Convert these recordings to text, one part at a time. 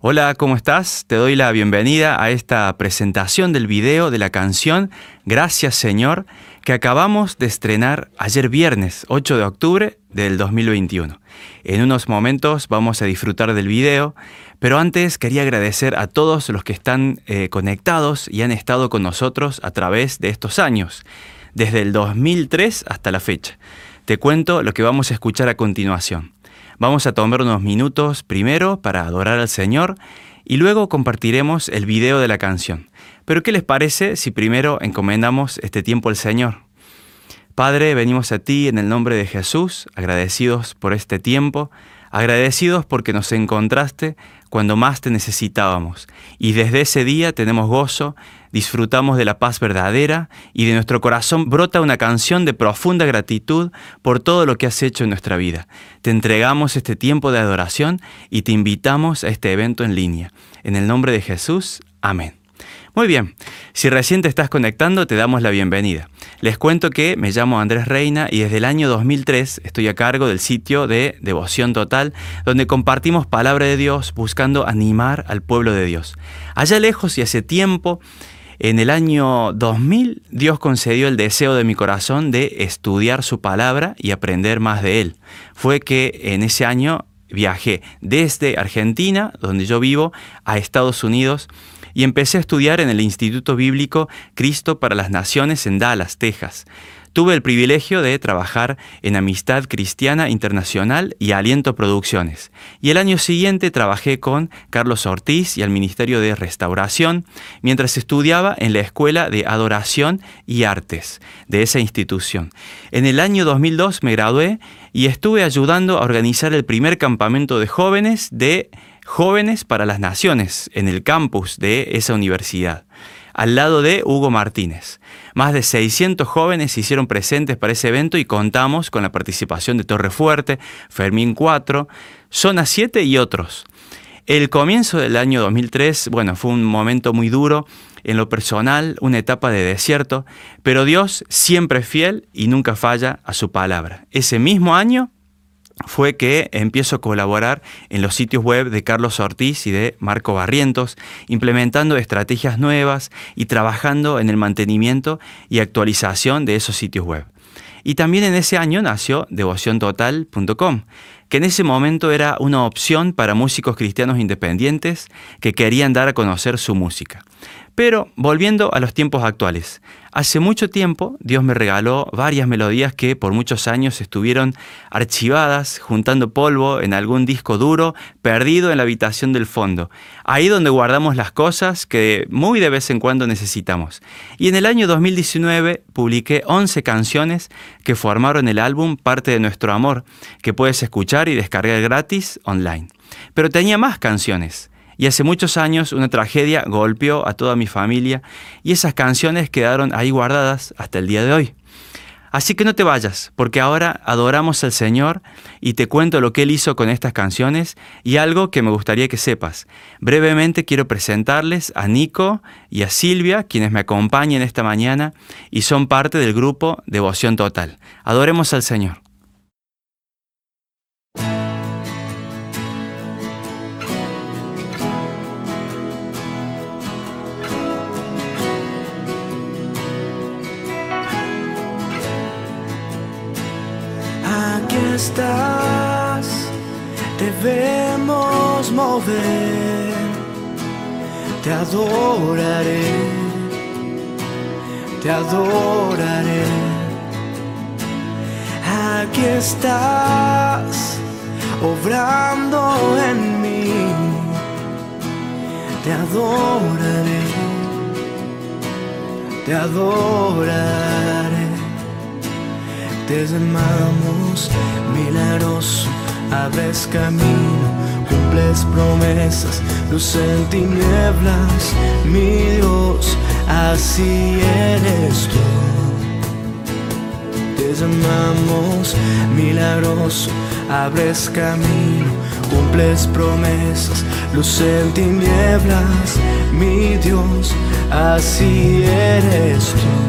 Hola, ¿cómo estás? Te doy la bienvenida a esta presentación del video de la canción Gracias Señor que acabamos de estrenar ayer viernes 8 de octubre del 2021. En unos momentos vamos a disfrutar del video, pero antes quería agradecer a todos los que están eh, conectados y han estado con nosotros a través de estos años, desde el 2003 hasta la fecha. Te cuento lo que vamos a escuchar a continuación. Vamos a tomar unos minutos primero para adorar al Señor y luego compartiremos el video de la canción. Pero ¿qué les parece si primero encomendamos este tiempo al Señor? Padre, venimos a ti en el nombre de Jesús, agradecidos por este tiempo, agradecidos porque nos encontraste cuando más te necesitábamos. Y desde ese día tenemos gozo, disfrutamos de la paz verdadera y de nuestro corazón brota una canción de profunda gratitud por todo lo que has hecho en nuestra vida. Te entregamos este tiempo de adoración y te invitamos a este evento en línea. En el nombre de Jesús, amén. Muy bien, si recién te estás conectando, te damos la bienvenida. Les cuento que me llamo Andrés Reina y desde el año 2003 estoy a cargo del sitio de Devoción Total, donde compartimos palabra de Dios buscando animar al pueblo de Dios. Allá lejos y hace tiempo, en el año 2000, Dios concedió el deseo de mi corazón de estudiar su palabra y aprender más de él. Fue que en ese año viajé desde Argentina, donde yo vivo, a Estados Unidos y empecé a estudiar en el Instituto Bíblico Cristo para las Naciones en Dallas, Texas. Tuve el privilegio de trabajar en Amistad Cristiana Internacional y Aliento Producciones. Y el año siguiente trabajé con Carlos Ortiz y al Ministerio de Restauración mientras estudiaba en la Escuela de Adoración y Artes de esa institución. En el año 2002 me gradué y estuve ayudando a organizar el primer campamento de jóvenes de Jóvenes para las Naciones en el campus de esa universidad, al lado de Hugo Martínez. Más de 600 jóvenes se hicieron presentes para ese evento y contamos con la participación de Torre Fuerte, Fermín 4, Zona 7 y otros. El comienzo del año 2003, bueno, fue un momento muy duro en lo personal, una etapa de desierto, pero Dios siempre es fiel y nunca falla a su palabra. Ese mismo año fue que empiezo a colaborar en los sitios web de Carlos Ortiz y de Marco Barrientos, implementando estrategias nuevas y trabajando en el mantenimiento y actualización de esos sitios web. Y también en ese año nació devociontotal.com, que en ese momento era una opción para músicos cristianos independientes que querían dar a conocer su música. Pero volviendo a los tiempos actuales, hace mucho tiempo Dios me regaló varias melodías que por muchos años estuvieron archivadas, juntando polvo en algún disco duro, perdido en la habitación del fondo, ahí donde guardamos las cosas que muy de vez en cuando necesitamos. Y en el año 2019 publiqué 11 canciones que formaron el álbum Parte de nuestro amor, que puedes escuchar y descargar gratis online. Pero tenía más canciones y hace muchos años una tragedia golpeó a toda mi familia y esas canciones quedaron ahí guardadas hasta el día de hoy. Así que no te vayas, porque ahora adoramos al Señor y te cuento lo que Él hizo con estas canciones y algo que me gustaría que sepas. Brevemente quiero presentarles a Nico y a Silvia, quienes me acompañan esta mañana y son parte del grupo Devoción Total. Adoremos al Señor. Estás, debemos mover. Te adoraré, te adoraré. Aquí estás, obrando en mí. Te adoraré, te adoraré te amamos, milagroso, abres camino, cumples promesas, luz en tinieblas, mi Dios, así eres tú. Te llamamos milagroso, abres camino, cumples promesas, luz en tinieblas, mi Dios, así eres tú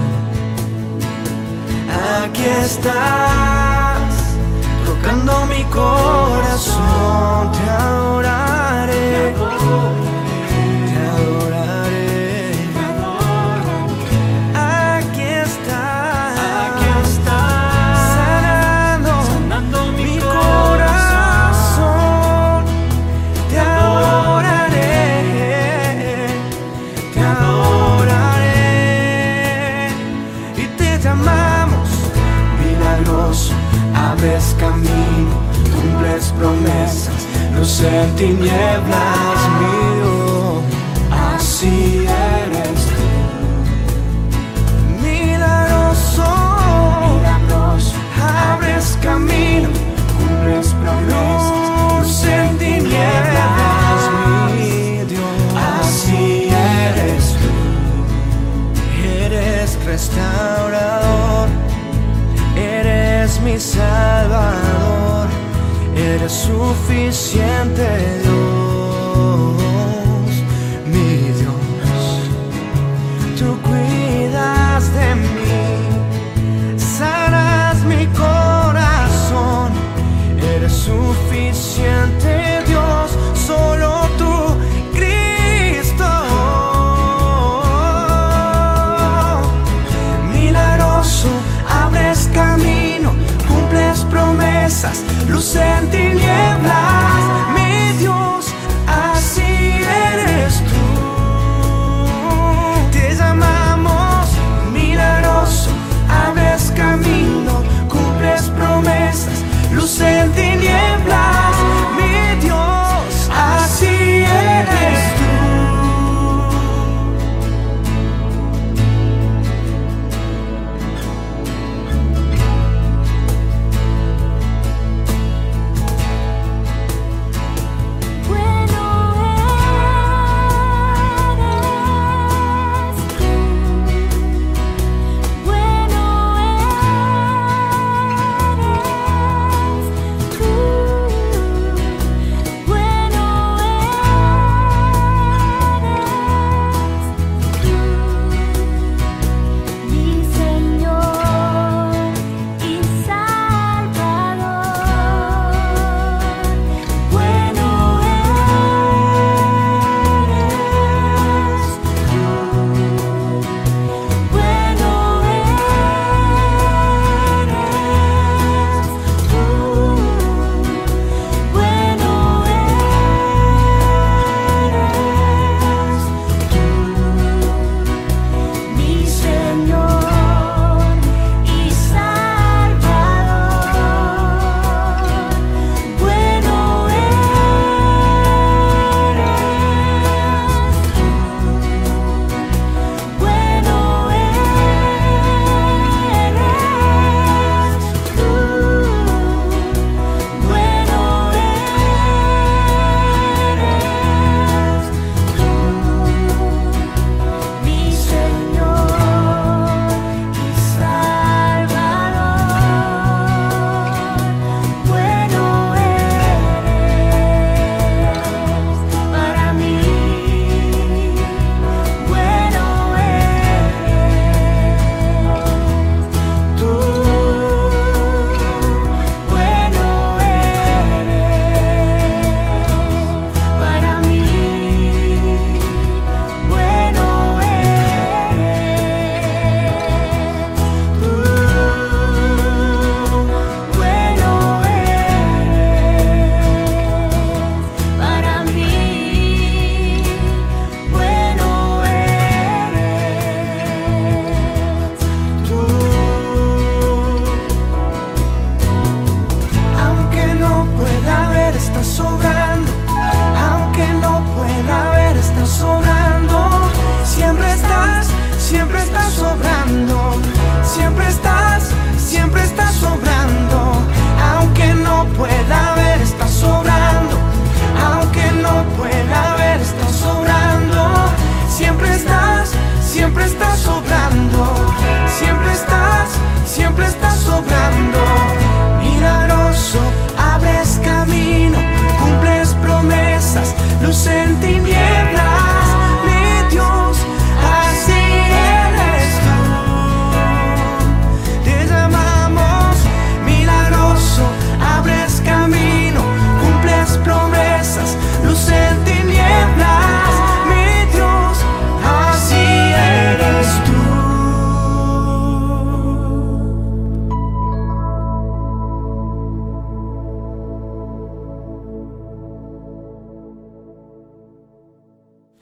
aquí estás, tocando mi corazón, te adoraré. en tinieblas, mío, así eres tú. Milagroso, Milagroso abres camino, cumples promesas, luz en tinieblas, mi Dios, así eres tú. Eres restaurante. suficiente Dios.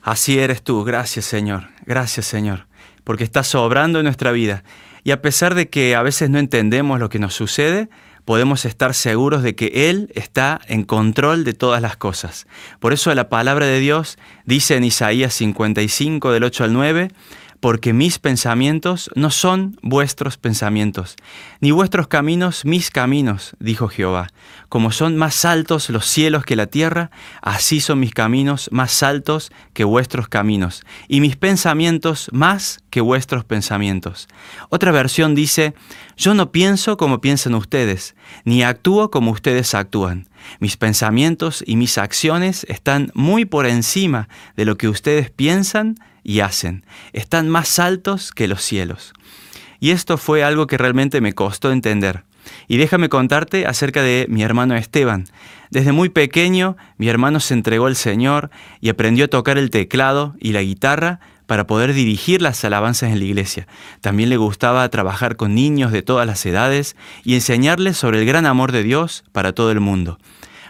Así eres tú, gracias Señor, gracias Señor, porque estás sobrando en nuestra vida. Y a pesar de que a veces no entendemos lo que nos sucede, podemos estar seguros de que Él está en control de todas las cosas. Por eso la palabra de Dios dice en Isaías 55 del 8 al 9, porque mis pensamientos no son vuestros pensamientos, ni vuestros caminos mis caminos, dijo Jehová. Como son más altos los cielos que la tierra, así son mis caminos más altos que vuestros caminos, y mis pensamientos más que vuestros pensamientos. Otra versión dice, yo no pienso como piensan ustedes, ni actúo como ustedes actúan. Mis pensamientos y mis acciones están muy por encima de lo que ustedes piensan y hacen. Están más altos que los cielos. Y esto fue algo que realmente me costó entender. Y déjame contarte acerca de mi hermano Esteban. Desde muy pequeño, mi hermano se entregó al Señor y aprendió a tocar el teclado y la guitarra para poder dirigir las alabanzas en la iglesia. También le gustaba trabajar con niños de todas las edades y enseñarles sobre el gran amor de Dios para todo el mundo.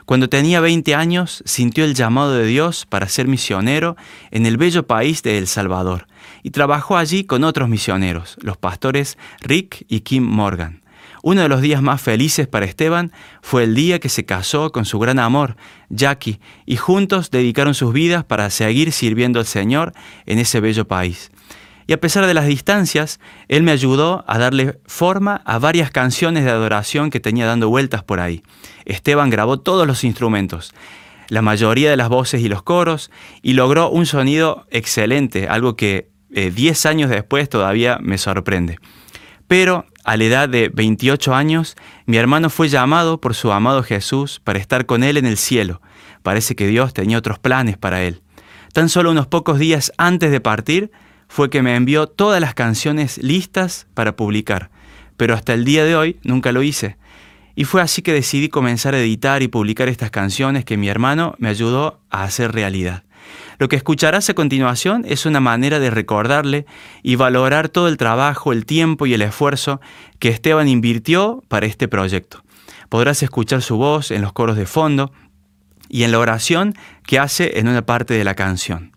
Cuando tenía 20 años, sintió el llamado de Dios para ser misionero en el bello país de El Salvador y trabajó allí con otros misioneros, los pastores Rick y Kim Morgan. Uno de los días más felices para Esteban fue el día que se casó con su gran amor, Jackie, y juntos dedicaron sus vidas para seguir sirviendo al Señor en ese bello país. Y a pesar de las distancias, Él me ayudó a darle forma a varias canciones de adoración que tenía dando vueltas por ahí. Esteban grabó todos los instrumentos, la mayoría de las voces y los coros, y logró un sonido excelente, algo que 10 eh, años después todavía me sorprende. Pero a la edad de 28 años, mi hermano fue llamado por su amado Jesús para estar con él en el cielo. Parece que Dios tenía otros planes para él. Tan solo unos pocos días antes de partir, fue que me envió todas las canciones listas para publicar, pero hasta el día de hoy nunca lo hice. Y fue así que decidí comenzar a editar y publicar estas canciones que mi hermano me ayudó a hacer realidad. Lo que escucharás a continuación es una manera de recordarle y valorar todo el trabajo, el tiempo y el esfuerzo que Esteban invirtió para este proyecto. Podrás escuchar su voz en los coros de fondo y en la oración que hace en una parte de la canción.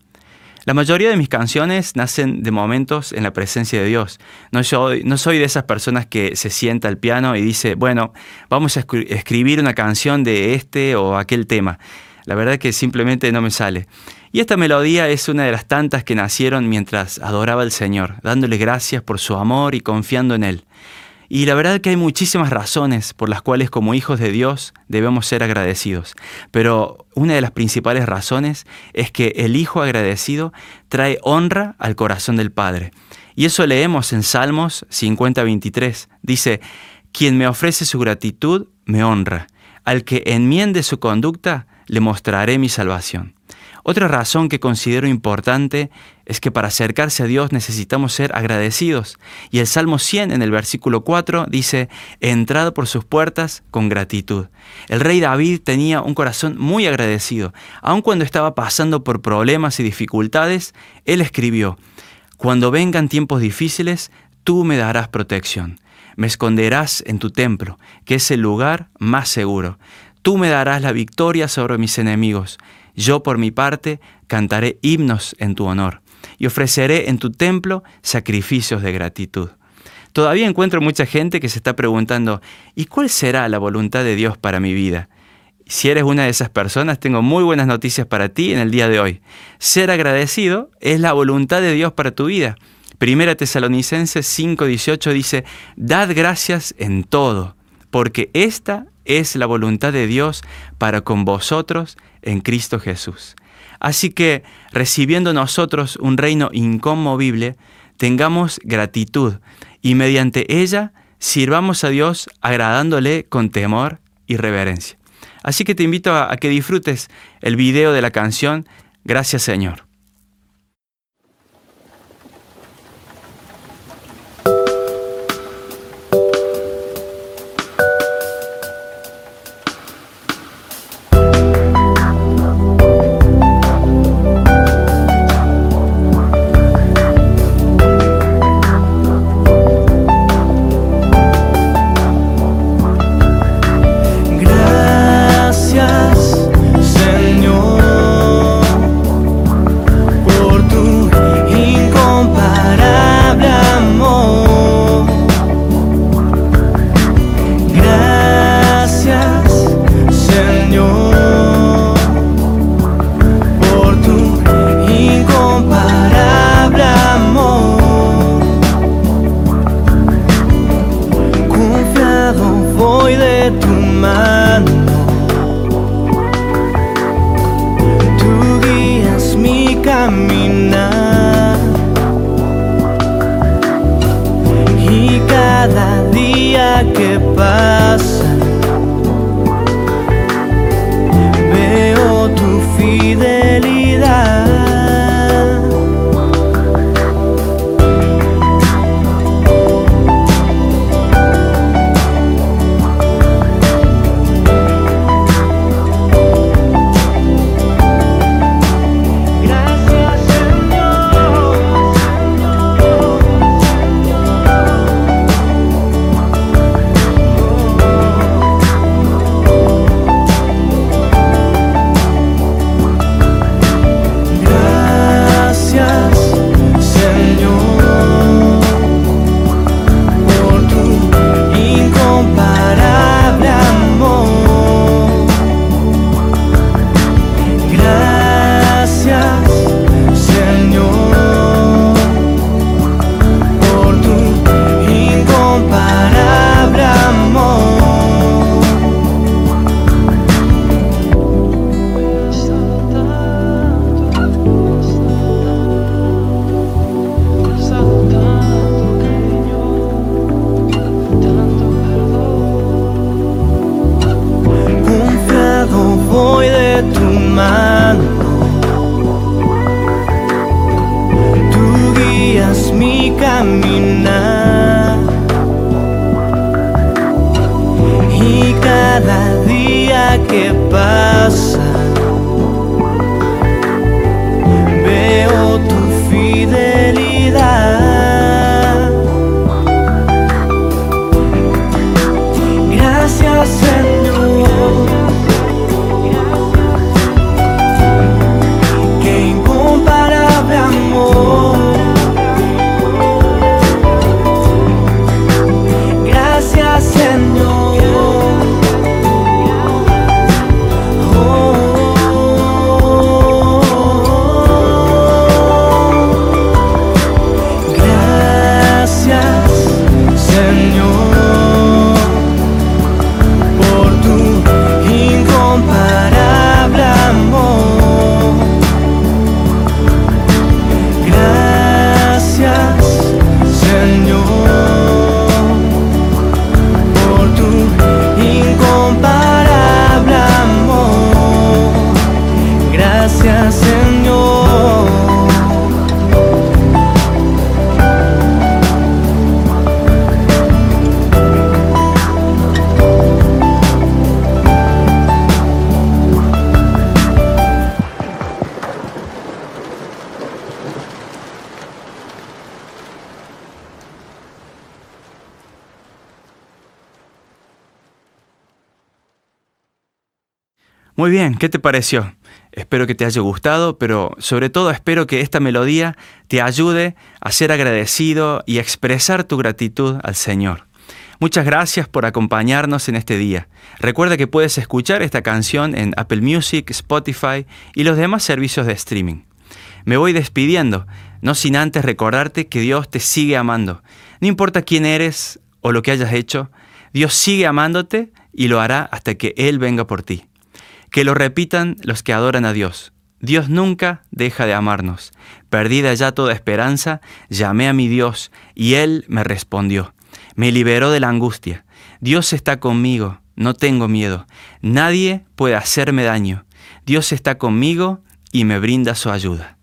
La mayoría de mis canciones nacen de momentos en la presencia de Dios. No soy, de esas personas que se sienta al piano y dice, bueno, vamos a escribir una canción de este o aquel tema. La verdad que simplemente no me sale. Y esta melodía es una de las tantas que nacieron mientras adoraba al Señor, dándole gracias por su amor y confiando en Él. Y la verdad que hay muchísimas razones por las cuales como hijos de Dios debemos ser agradecidos. Pero una de las principales razones es que el Hijo agradecido trae honra al corazón del Padre. Y eso leemos en Salmos 50-23. Dice, quien me ofrece su gratitud, me honra. Al que enmiende su conducta, le mostraré mi salvación. Otra razón que considero importante es que para acercarse a Dios necesitamos ser agradecidos. Y el Salmo 100 en el versículo 4 dice, entrad por sus puertas con gratitud. El rey David tenía un corazón muy agradecido. Aun cuando estaba pasando por problemas y dificultades, él escribió, cuando vengan tiempos difíciles, tú me darás protección. Me esconderás en tu templo, que es el lugar más seguro. Tú me darás la victoria sobre mis enemigos. Yo por mi parte cantaré himnos en tu honor y ofreceré en tu templo sacrificios de gratitud. Todavía encuentro mucha gente que se está preguntando, ¿y cuál será la voluntad de Dios para mi vida? Si eres una de esas personas, tengo muy buenas noticias para ti en el día de hoy. Ser agradecido es la voluntad de Dios para tu vida. Primera Tesalonicenses 5:18 dice, Dad gracias en todo, porque esta es la voluntad de Dios para con vosotros en Cristo Jesús. Así que, recibiendo nosotros un reino inconmovible, tengamos gratitud y mediante ella sirvamos a Dios agradándole con temor y reverencia. Así que te invito a, que disfrutes el video de la canción. Gracias, Señor. Marina Muy bien, ¿qué te pareció? Espero que te haya gustado, pero sobre todo espero que esta melodía te ayude a ser agradecido y a expresar tu gratitud al Señor. Muchas gracias por acompañarnos en este día. Recuerda que puedes escuchar esta canción en Apple Music, Spotify y los demás servicios de streaming. Me voy despidiendo, no sin antes recordarte que Dios te sigue amando. No importa quién eres o lo que hayas hecho, Dios sigue amándote y lo hará hasta que Él venga por ti. Que lo repitan los que adoran a Dios. Dios nunca deja de amarnos. Perdida ya toda esperanza, llamé a mi Dios y Él me respondió. Me liberó de la angustia. Dios está conmigo, no tengo miedo. Nadie puede hacerme daño. Dios está conmigo y me brinda su ayuda.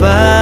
Que pasa.